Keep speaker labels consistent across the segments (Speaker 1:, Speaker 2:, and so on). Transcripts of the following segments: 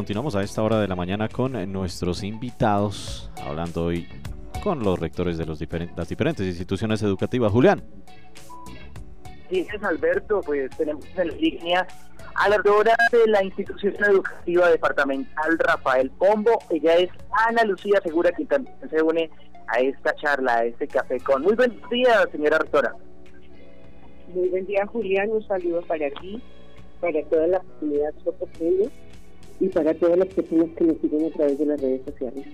Speaker 1: continuamos a esta hora de la mañana con nuestros invitados, hablando hoy con los rectores de los diferentes, las diferentes instituciones educativas. Julián.
Speaker 2: Sí, es Alberto, pues tenemos en línea a la rectora de la institución educativa departamental Rafael Pombo. Ella es Ana Lucía Segura, que también se une a esta charla, a este café con. Muy buenos días, señora rectora.
Speaker 3: Muy buen día, Julián. Un saludo para ti, para toda la comunidad soporteña y para todas las personas que nos siguen a través de las redes sociales.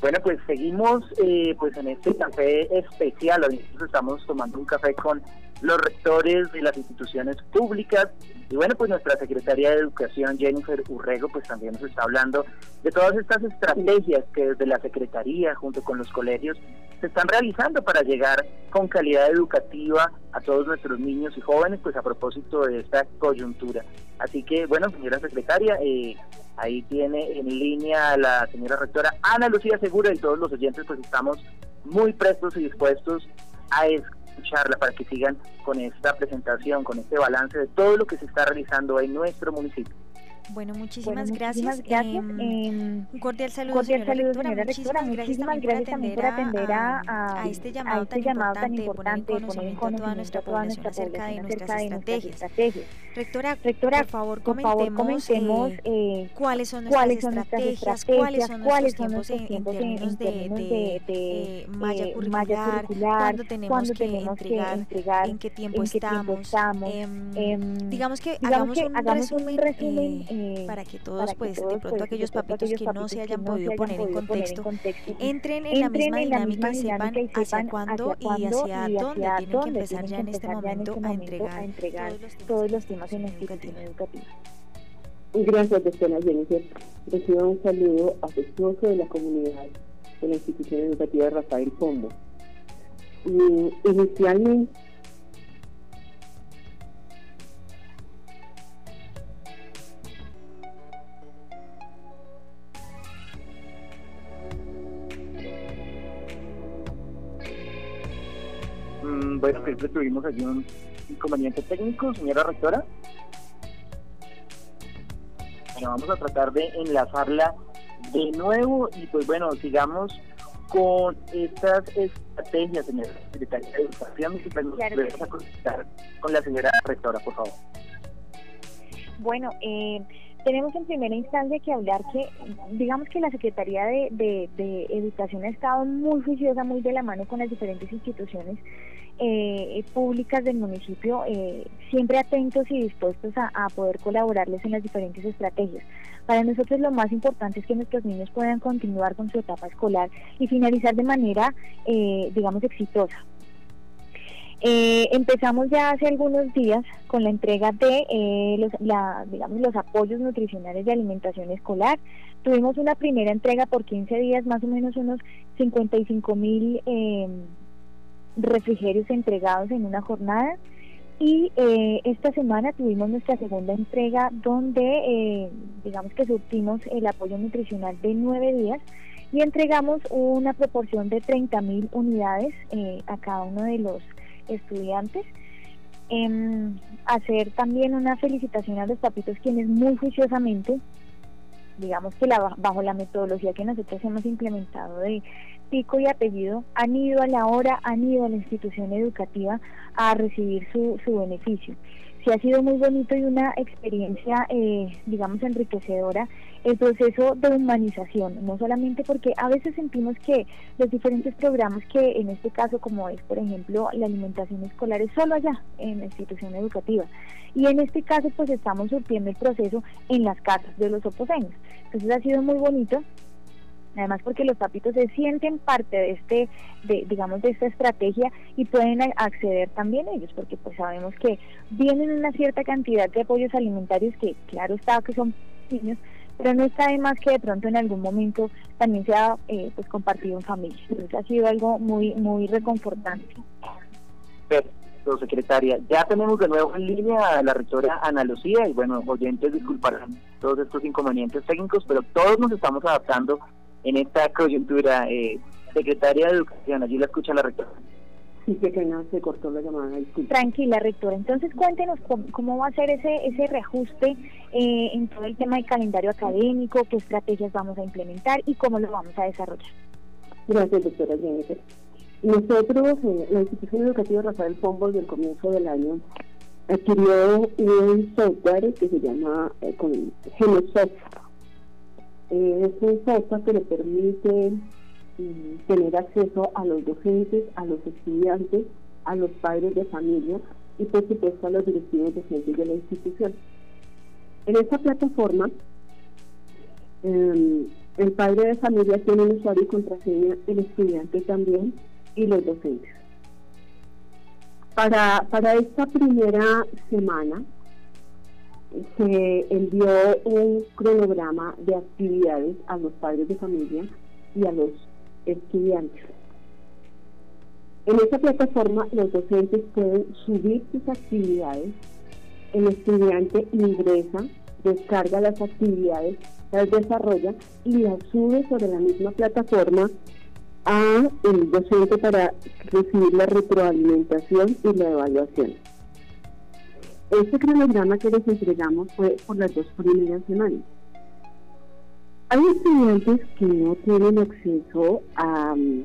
Speaker 2: Bueno, pues seguimos eh, pues en este café especial. Hoy estamos tomando un café con los rectores de las instituciones públicas y bueno, pues nuestra secretaria de Educación, Jennifer Urrego, pues también nos está hablando de todas estas estrategias que desde la Secretaría, junto con los colegios, se están realizando para llegar con calidad educativa a todos nuestros niños y jóvenes, pues a propósito de esta coyuntura. Así que, bueno, señora secretaria, eh, ahí tiene en línea a la señora rectora Ana Lucía Segura y todos los oyentes, pues estamos muy prestos y dispuestos a escucharla para que sigan con esta presentación, con este balance de todo lo que se está realizando en nuestro municipio.
Speaker 4: Bueno, muchísimas, gracias. un cordial saludo, señora. Muchísimas, gracias, también por atender a, este llamado, este tan, importante, poner en conocimiento a toda nuestra población acerca de nuestras estrategias. Rectora, rectora, por favor, comentemos, eh, eh, cuáles son nuestras estrategias, cuáles son nuestros tiempos en, términos de, de, malla curricular, cuándo tenemos que entregar, en qué tiempo estamos. Em, em, digamos que hagamos un resumen eh, para que todos, pues, de pronto pues, aquellos papitos que no se hayan podido poner en contexto, entren en la misma dinámica y sepan hacia cuándo y hacia dónde tienen que empezar ya en este, este momento a entregar todos los temas en la institución educativa.
Speaker 3: Gracias, doctora Jennifer. Recibo un saludo afectuoso de la comunidad de la institución educativa Rafael Pombo. inicialmente
Speaker 2: bueno, siempre tuvimos allí un inconveniente técnico, señora rectora. Bueno, vamos a tratar de enlazarla de nuevo y pues bueno, sigamos con estas estrategias, señora secretaria de Educación, y pues nos a conectar con la señora rectora, por favor.
Speaker 5: Bueno, eh, tenemos en primera instancia que hablar que, digamos que la Secretaría de, de Educación ha estado muy juiciosa, muy de la mano con las diferentes instituciones eh, públicas del municipio eh, siempre atentos y dispuestos a, poder colaborarles en las diferentes estrategias. Para nosotros lo más importante es que nuestros niños puedan continuar con su etapa escolar y finalizar de manera, eh, digamos, exitosa. empezamos ya hace algunos días con la entrega de los, digamos, los apoyos nutricionales de alimentación escolar. Tuvimos una primera entrega por 15 días, más o menos unos 55 mil refrigerios entregados en una jornada. Y eh, esta semana tuvimos nuestra segunda entrega donde eh, digamos que surtimos el apoyo nutricional de nueve días y entregamos una proporción de 30 mil unidades eh, a cada uno de los estudiantes. Em, hacer también una felicitación a los papitos quienes muy juiciosamente digamos que la, bajo la metodología que nosotros hemos implementado de pico y apellido, han ido a la hora, han ido a la institución educativa a recibir su, su beneficio. Sí ha sido muy bonito y una experiencia, eh, digamos, enriquecedora el proceso de humanización, no solamente porque a veces sentimos que los diferentes programas que en este caso, como es por ejemplo la alimentación escolar, es solo allá en la institución educativa. Y en este caso pues estamos surtiendo el proceso en las casas de los oposeños. Entonces ha sido muy bonito además porque los papitos se sienten parte de este, de, digamos, de esta estrategia y pueden acceder también ellos, porque pues sabemos que vienen una cierta cantidad de apoyos alimentarios que claro está que son niños, pero no está de más que de pronto en algún momento también se ha eh, pues compartido en familia. Entonces ha sido algo muy, muy reconfortante.
Speaker 2: Perfecto, secretaria. Ya tenemos de nuevo en línea a la rectora Ana Lucía y bueno, oyentes disculparán todos estos inconvenientes técnicos, pero todos nos estamos adaptando en esta coyuntura. Eh, secretaria de Educación, allí la escucha la rectora.
Speaker 3: Sí, que se cortó la llamada.
Speaker 5: Tranquila, rectora. Entonces, cuéntenos cómo, va a ser ese, ese reajuste eh, en todo el tema del calendario académico, qué estrategias vamos a implementar y cómo lo vamos a desarrollar.
Speaker 3: Gracias, doctora Jennifer. Nosotros, eh, la institución educativa Rafael Pombo, del comienzo del año, adquirió un software que se llama eh, Genosoft. Eh, es un software que le permite tener acceso a los docentes, a los estudiantes, a los padres de familia y por supuesto a los directivos docentes de la institución. En esta plataforma, em, el padre de familia tiene un usuario y contraseña, el estudiante también y los docentes. Para, para esta primera semana se envió un cronograma de actividades a los padres de familia y a los estudiantes. En esta plataforma los docentes pueden subir sus actividades, el estudiante ingresa, descarga las actividades, las desarrolla y las sube sobre la misma plataforma a el docente para recibir la retroalimentación y la evaluación. Este cronograma que les entregamos fue por las dos primeras semanas. Hay estudiantes que no tienen acceso a mm,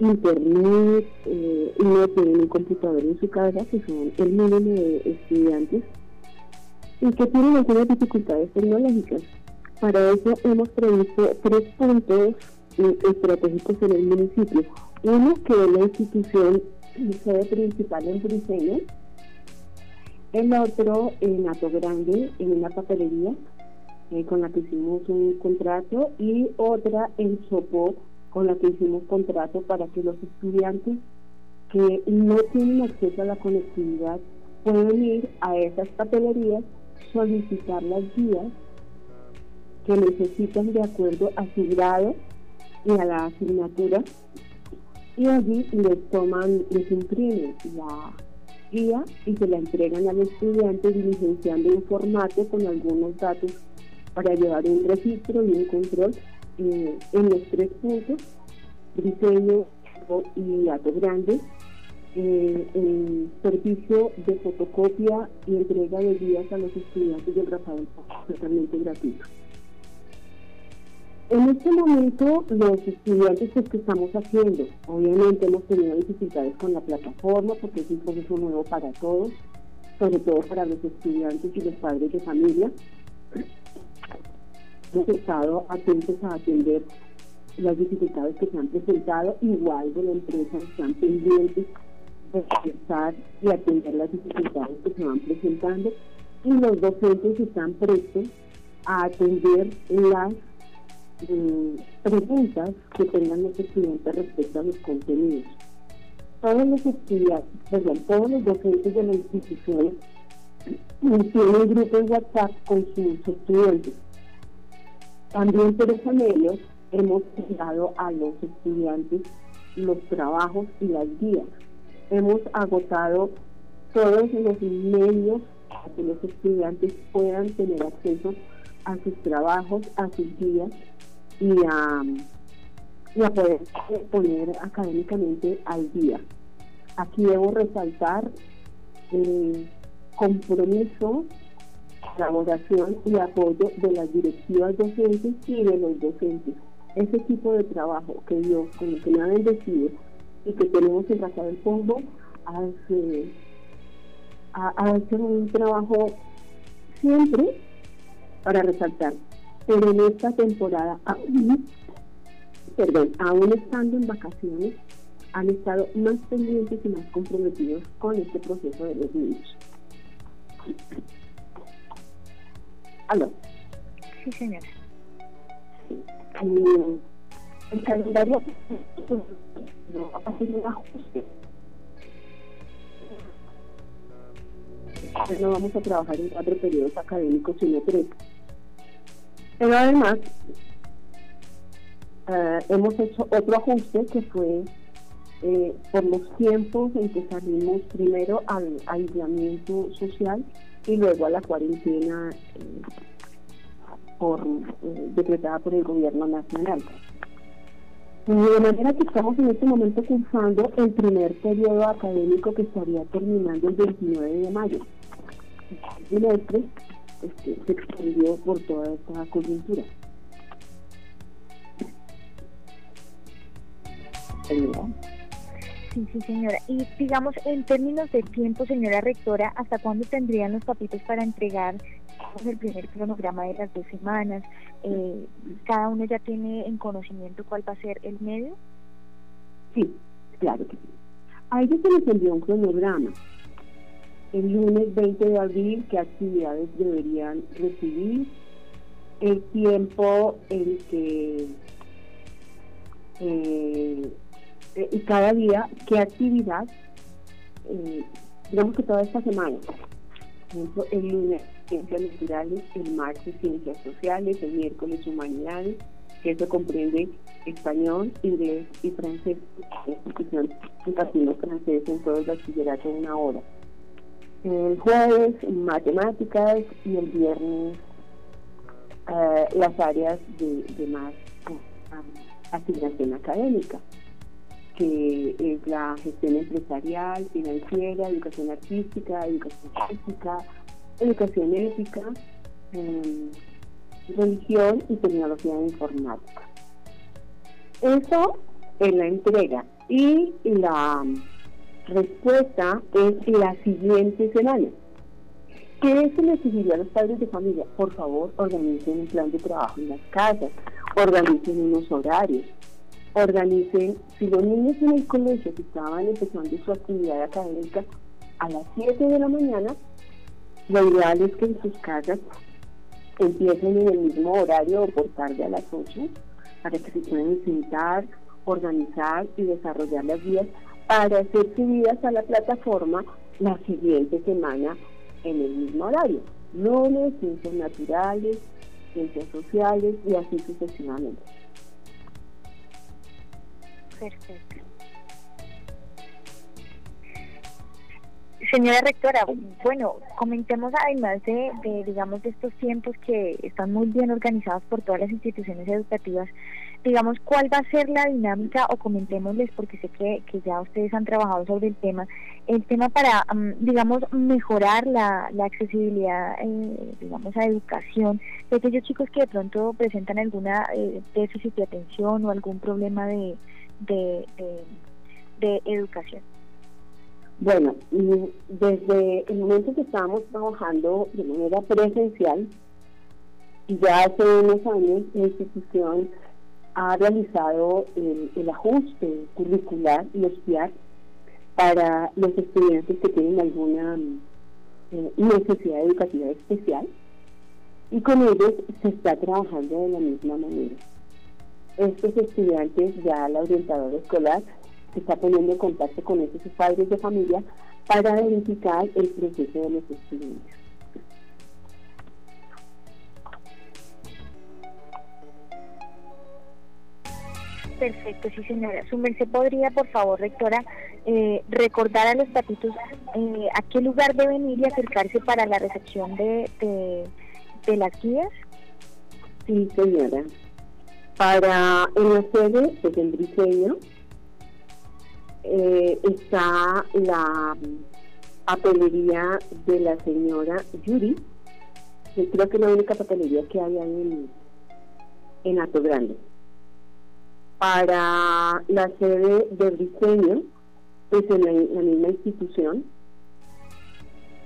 Speaker 3: internet eh, y no tienen un computador en su casa, que son el mínimo de estudiantes, y que tienen algunas dificultades tecnológicas. Para eso hemos previsto tres puntos eh, estratégicos en el municipio. Uno, que es la institución sede principal en Briseño, el otro en Ato Grande, en una papelería, eh, con la que hicimos un contrato y otra en Sopó con la que hicimos contrato para que los estudiantes que no tienen acceso a la conectividad puedan ir a esas papelerías, solicitar las guías que necesitan de acuerdo a su grado y a la asignatura y allí les toman, les imprimen la guía y se la entregan al estudiante diligenciando un formato con algunos datos para llevar un registro y un control eh, en los tres puntos, diseño y datos grandes, eh, servicio de fotocopia y entrega de guías a los estudiantes del Rafael totalmente gratuito. En este momento, los estudiantes pues, que estamos haciendo, obviamente hemos tenido dificultades con la plataforma porque es un proceso nuevo para todos, sobre todo para los estudiantes y los padres de familia. Hemos estado atentos a atender las dificultades que se han presentado, igual de la empresa están pendientes de estar y atender las dificultades que se van presentando. Y los docentes están prestos a atender las mm, preguntas que tengan los estudiantes respecto a los contenidos. Todos los estudiantes, perdón, todos los docentes de la institución tienen un grupo en WhatsApp con sus estudiantes también por ese medio hemos enviado a los estudiantes los trabajos y las guías. Hemos agotado todos los medios para que los estudiantes puedan tener acceso a sus trabajos, a sus guías y a, poder poner académicamente al día. Aquí debo resaltar el compromiso colaboración y apoyo de las directivas docentes y de los docentes. Ese tipo de trabajo que Dios, con el que me ha bendecido y que tenemos en Casa del Fondo, hace, hace un trabajo siempre para resaltar. Pero en esta temporada, aún, perdón, aún estando en vacaciones, han estado más pendientes y más comprometidos con este proceso de los niños.
Speaker 5: ¿Aló? Sí, señora.
Speaker 3: el calendario no va a hacer un ajuste. No vamos a trabajar en cuatro periodos académicos, sino tres. Pero además, eh, hemos hecho otro ajuste que fue eh, por los tiempos en que salimos primero al aislamiento social y luego a la cuarentena eh, por, eh, decretada por el gobierno nacional. De manera que estamos en este momento cursando el primer periodo académico que estaría terminando el 29 de mayo. El semestre este, se extendió por toda esta coyuntura.
Speaker 5: Sí, sí, señora. Y digamos, en términos de tiempo, señora rectora, ¿hasta cuándo tendrían los papitos para entregar el primer cronograma de las dos semanas? Eh, ¿Cada uno ya tiene en conocimiento cuál va a ser el medio?
Speaker 3: Sí, claro que sí. A ellos se les envió un cronograma. El lunes 20 de abril, qué actividades deberían recibir, el tiempo en que eh, eh, cada día qué actividad, eh, digamos que toda esta semana, por ejemplo, el lunes ciencias naturales, el martes ciencias sociales, el miércoles humanidades, que eso comprende español, inglés y francés, institución impartimos francés en todo el bachillerato una hora. El jueves matemáticas y el viernes eh, las áreas de, más asignación académica que es la gestión empresarial, financiera, educación artística, educación física, educación ética, em, religión y tecnología informática. Eso es la entrega y la respuesta es la siguiente semana. ¿Qué se le exigiría a los padres de familia? Por favor, organicen un plan de trabajo en las casas, organicen unos horarios, organicen, si los niños en el colegio que estaban empezando su actividad académica a las 7 de la mañana, lo ideal es que en sus casas empiecen en el mismo horario o por tarde a las 8 para que se puedan sentar, organizar y desarrollar las vías para ser subidas a la plataforma la siguiente semana en el mismo horario. Lunes, ciencias naturales, ciencias sociales y así sucesivamente.
Speaker 5: Perfecto. Señora rectora, bueno, comentemos además de, digamos, de estos tiempos que están muy bien organizados por todas las instituciones educativas, digamos, ¿cuál va a ser la dinámica o comentémosles, porque sé que, que ya ustedes han trabajado sobre el tema, el tema para, mm, digamos, mejorar la, la accesibilidad, eh, digamos, a educación de aquellos chicos que de pronto presentan alguna eh, déficit de atención o algún problema de de, de, educación?
Speaker 3: Bueno, desde el momento que estábamos trabajando de manera presencial, ya hace unos años la institución ha realizado el, ajuste curricular y estudiar para los estudiantes que tienen alguna eh, necesidad educativa especial y con ellos se está trabajando de la misma manera estos estudiantes, ya la orientadora escolar se está poniendo en contacto con estos padres de familia para verificar el proceso de los estudiantes.
Speaker 5: Perfecto, sí señora. Su merced podría, por favor, rectora, eh, recordar a los papitos eh, a qué lugar deben ir y acercarse para la recepción de, de, de las guías.
Speaker 3: Sí, señora. Para el sede de el Briseño eh, está la papelería de la señora Yuri, que creo que es la única papelería que hay ahí en, en Alto Grande. Para la sede de Briseño, es en la, misma institución.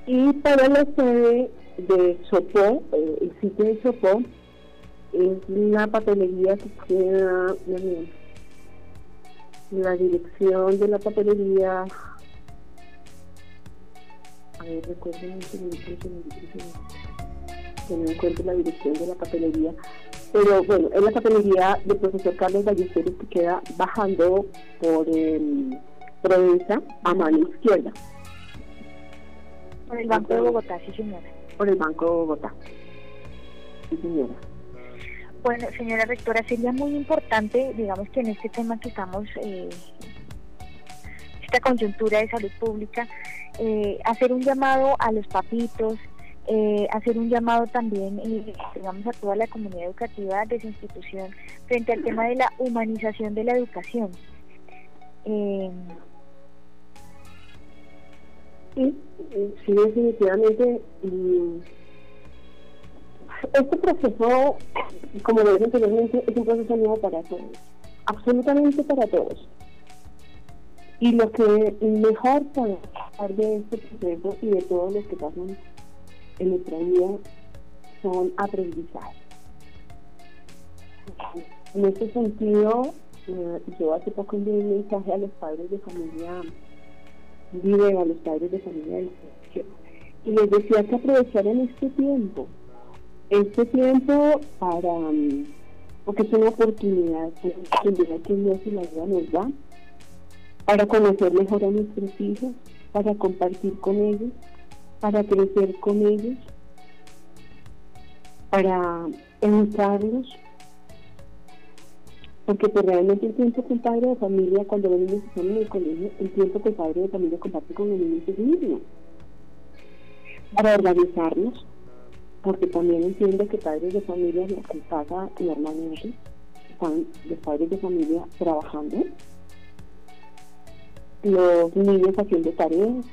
Speaker 3: Y para la sede de Sopó, eh, el sitio de Sopó, es la papelería que queda, la dirección de la papelería, a ver, recuerden que no encuentro la dirección de la papelería, pero bueno, es la papelería del profesor Carlos Ballesteros que queda bajando por Provenza a mano izquierda.
Speaker 5: Por el Banco de Bogotá, sí señora.
Speaker 3: Por el Banco de Bogotá, sí señora.
Speaker 5: Bueno, señora rectora, sería muy importante, digamos que en este tema que estamos, eh, esta coyuntura de salud pública, eh, hacer un llamado a los papitos, eh, hacer un llamado también, digamos, a toda la comunidad educativa de su institución frente al tema de la humanización de la educación. Eh,
Speaker 3: sí, sí, definitivamente. Este proceso, como lo dije anteriormente, es un proceso nuevo para todos, absolutamente para todos. Y lo que mejor para de este proceso y de todos los que pasan nuestra vida son aprendizajes. En este sentido, eh, yo hace poco envié un mensaje a los padres de familia vive a los padres de familia del y les decía que aprovecharan este tiempo, este tiempo para, mm, porque es una oportunidad, una oportunidad que Dios y la vida nos da, para conocer mejor a nuestros hijos, para compartir con ellos, para crecer con ellos, para educarlos, porque pues realmente el tiempo que el padre de familia, cuando los niños están en el colegio, el tiempo que el padre de familia comparte con los niños es mismo. Para organizarnos, porque también entiendo que padres de familia lo que pasa normalmente están los padres de familia trabajando, los niños haciendo tareas,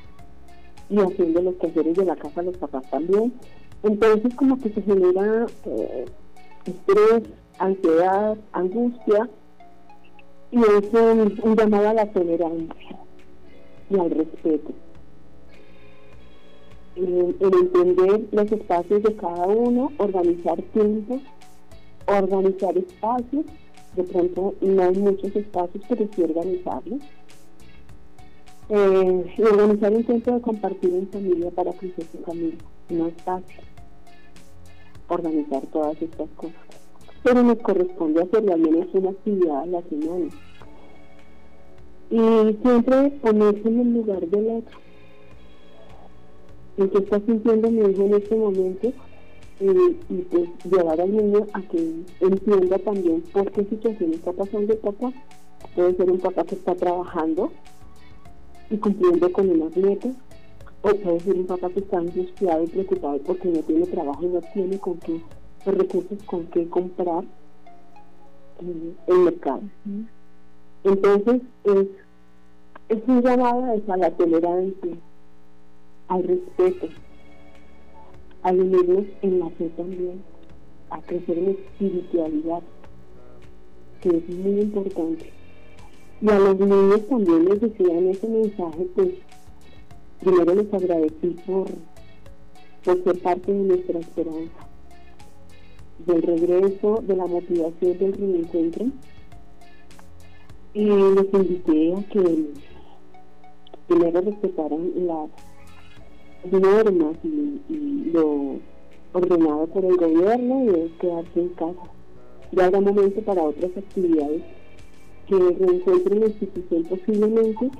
Speaker 3: y haciendo los quehaceres de la casa los papás también. Entonces como que se genera eh, estrés, ansiedad, angustia y es un, llamado a la tolerancia y al respeto. En, entender los espacios de cada uno, organizar tiempos, organizar espacios, de pronto no hay muchos espacios, pero sí organizarlos eh, organizar un tiempo de compartir en familia para crecer su familia. No es fácil organizar todas estas cosas. Pero nos corresponde hacerlo al menos una actividad a la semana. Y siempre ponerse en el lugar del otro. ¿En qué está sintiendo mi hijo en este momento? y pues llevar al niño a que entienda también por qué situación está pasando el papá. Puede ser un papá que está trabajando, y cumpliendo con unas metas, o puede ser un papá que está angustiado y preocupado porque no tiene trabajo y no tiene con qué, los recursos con qué comprar eh, el mercado. Entonces, es, es un llamado a, la tolerancia, al respeto, a unirnos en la fe también, a crecer en espiritualidad, que es muy importante. Y a los niños también les decía en ese mensaje, pues primero les agradecí por, por ser parte de nuestra esperanza, del regreso, de la motivación del reencuentro. Y les invité a que primero respetaran las normas y, lo ordenado por el gobierno y es quedarse en casa. Ya habrá momento para otras actividades que reencuentren la institución posiblemente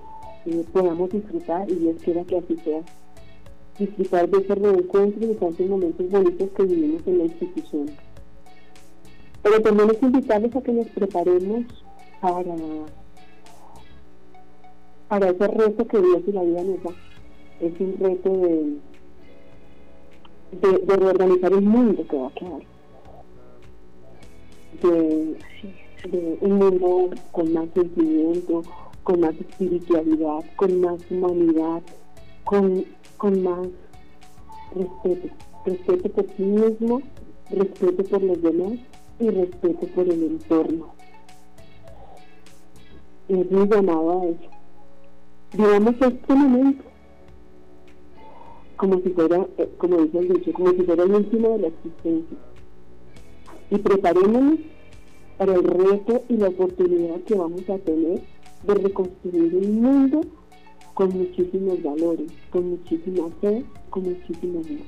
Speaker 3: eh, podamos disfrutar y Dios quiera que así sea disfrutar de ese reencuentro y de tantos momentos bonitos que vivimos en la institución. Pero también es invitarles a que nos preparemos para, para ese reto que Dios y la vida nos. Es un reto de, de, reorganizar el mundo que va a quedar. De, de un mundo con más sentimiento, con más espiritualidad, con más humanidad, con, con más respeto. Respeto por sí mismo, respeto por los demás y respeto por el entorno. Es mi llamado a eso. Vivamos este momento como si fuera, eh, como dice el dicho, como si fuera el último de la existencia. Y preparémonos para el reto y la oportunidad que vamos a tener de reconstruir un mundo con muchísimos valores, con muchísima fe, con muchísima vida.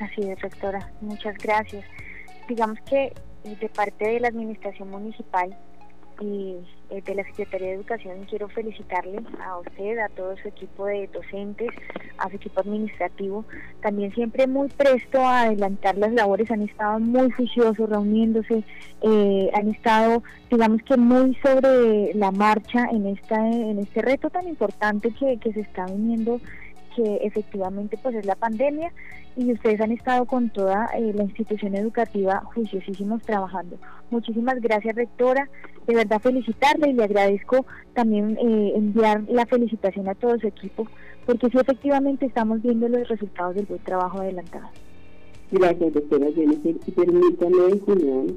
Speaker 5: Así es, rectora. Muchas gracias. Digamos que eh, de parte de la Administración Municipal y eh, de la Secretaría de Educación quiero felicitarle a usted, a todo su equipo de docentes, a su equipo administrativo, también siempre muy presto a adelantar las labores, han estado muy juiciosos reuniéndose, eh, han estado digamos que muy sobre la marcha en esta en este reto tan importante que, que se está viniendo que efectivamente pues es la pandemia y ustedes han estado con toda eh, la institución educativa juiciosísimos trabajando. Muchísimas gracias rectora, de verdad felicitarle y le agradezco también eh, enviar la felicitación a todo su equipo porque sí efectivamente estamos viendo los resultados del buen trabajo adelantado.
Speaker 3: Gracias doctora Jennifer y permítame Julián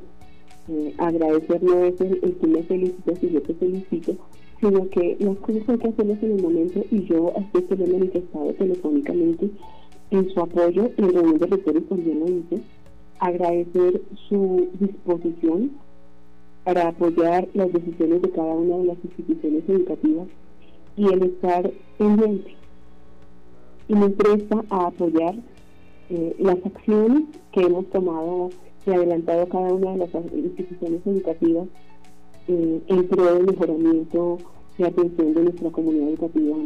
Speaker 3: eh, agradecer no el, que me felicita si yo te felicito sino que las cosas hay que hacerlas en el momento y yo a este se lo he manifestado telefónicamente en su apoyo, en reunión de rectores también lo hice, agradecer su disposición para apoyar las decisiones de cada una de las instituciones educativas y el estar pendiente. Y me presta a apoyar eh, las acciones que hemos tomado y adelantado cada una de las instituciones educativas eh, en pro del mejoramiento de atención de nuestra comunidad educativa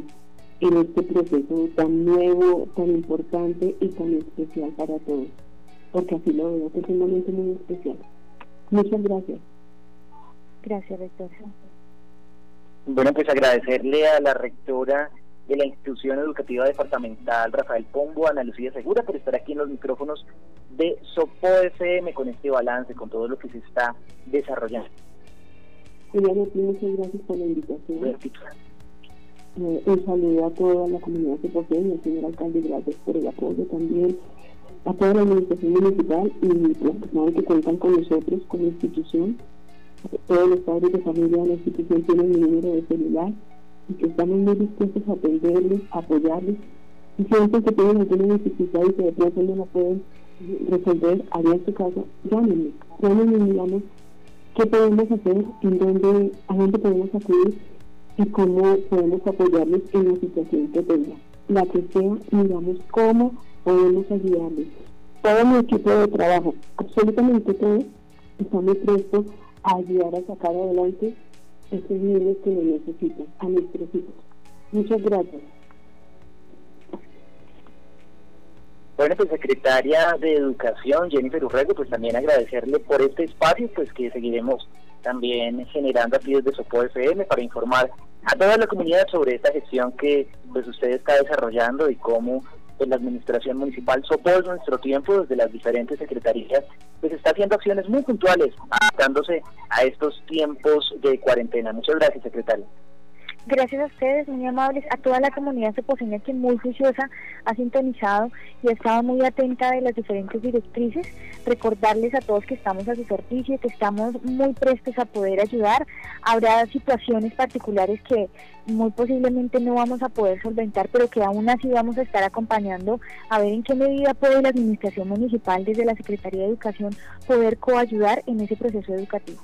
Speaker 3: en este proceso tan nuevo, tan importante y tan especial para todos, porque así lo veo, que es un momento muy especial. Muchas gracias.
Speaker 5: Gracias, rectora.
Speaker 2: Bueno, pues agradecerle a la rectora de la institución educativa departamental Rafael Pombo, Ana Lucía Segura, por estar aquí en los micrófonos de Sopo FM con este balance, con todo lo que se está desarrollando.
Speaker 3: Muchas gracias por la invitación. Eh, un saludo a toda la comunidad de posee y al señor alcalde, gracias por el apoyo también a toda la administración municipal y las personas que cuentan con nosotros, la institución. Todos los padres de familia de la institución tienen mi número de celular y que estamos muy dispuestos a atenderles, a apoyarles. Y siempre que tienen alguna dificultad y que de pronto no la pueden resolver, haría este caso, llámenme, llámenme digamos qué podemos hacer, en dónde, a dónde podemos acudir y cómo podemos apoyarles en la situación que tengan. La que sea, digamos cómo podemos ayudarles. Todo mi equipo de trabajo, absolutamente todos, estamos prestos a ayudar a sacar adelante estos niños que lo necesitan, a nuestros hijos. Muchas gracias.
Speaker 2: Bueno, pues secretaria de Educación, Jennifer Urrego, pues también agradecerle por este espacio, pues que seguiremos también generando aquí desde Sopo FM para informar a toda la comunidad sobre esta gestión que pues usted está desarrollando y cómo pues, la administración municipal Sopo en nuestro tiempo desde las diferentes secretarías pues está haciendo acciones muy puntuales adaptándose a estos tiempos de cuarentena. Muchas gracias, secretario.
Speaker 5: Gracias a ustedes, muy amables, a toda la comunidad ceposeña que muy juiciosa ha sintonizado y ha estado muy atenta de las diferentes directrices. Recordarles a todos que estamos a su servicio, que estamos muy prestos a poder ayudar. Habrá situaciones particulares que muy posiblemente no vamos a poder solventar, pero que aún así vamos a estar acompañando a ver en qué medida puede la Administración Municipal desde la Secretaría de Educación poder coayudar en ese proceso educativo.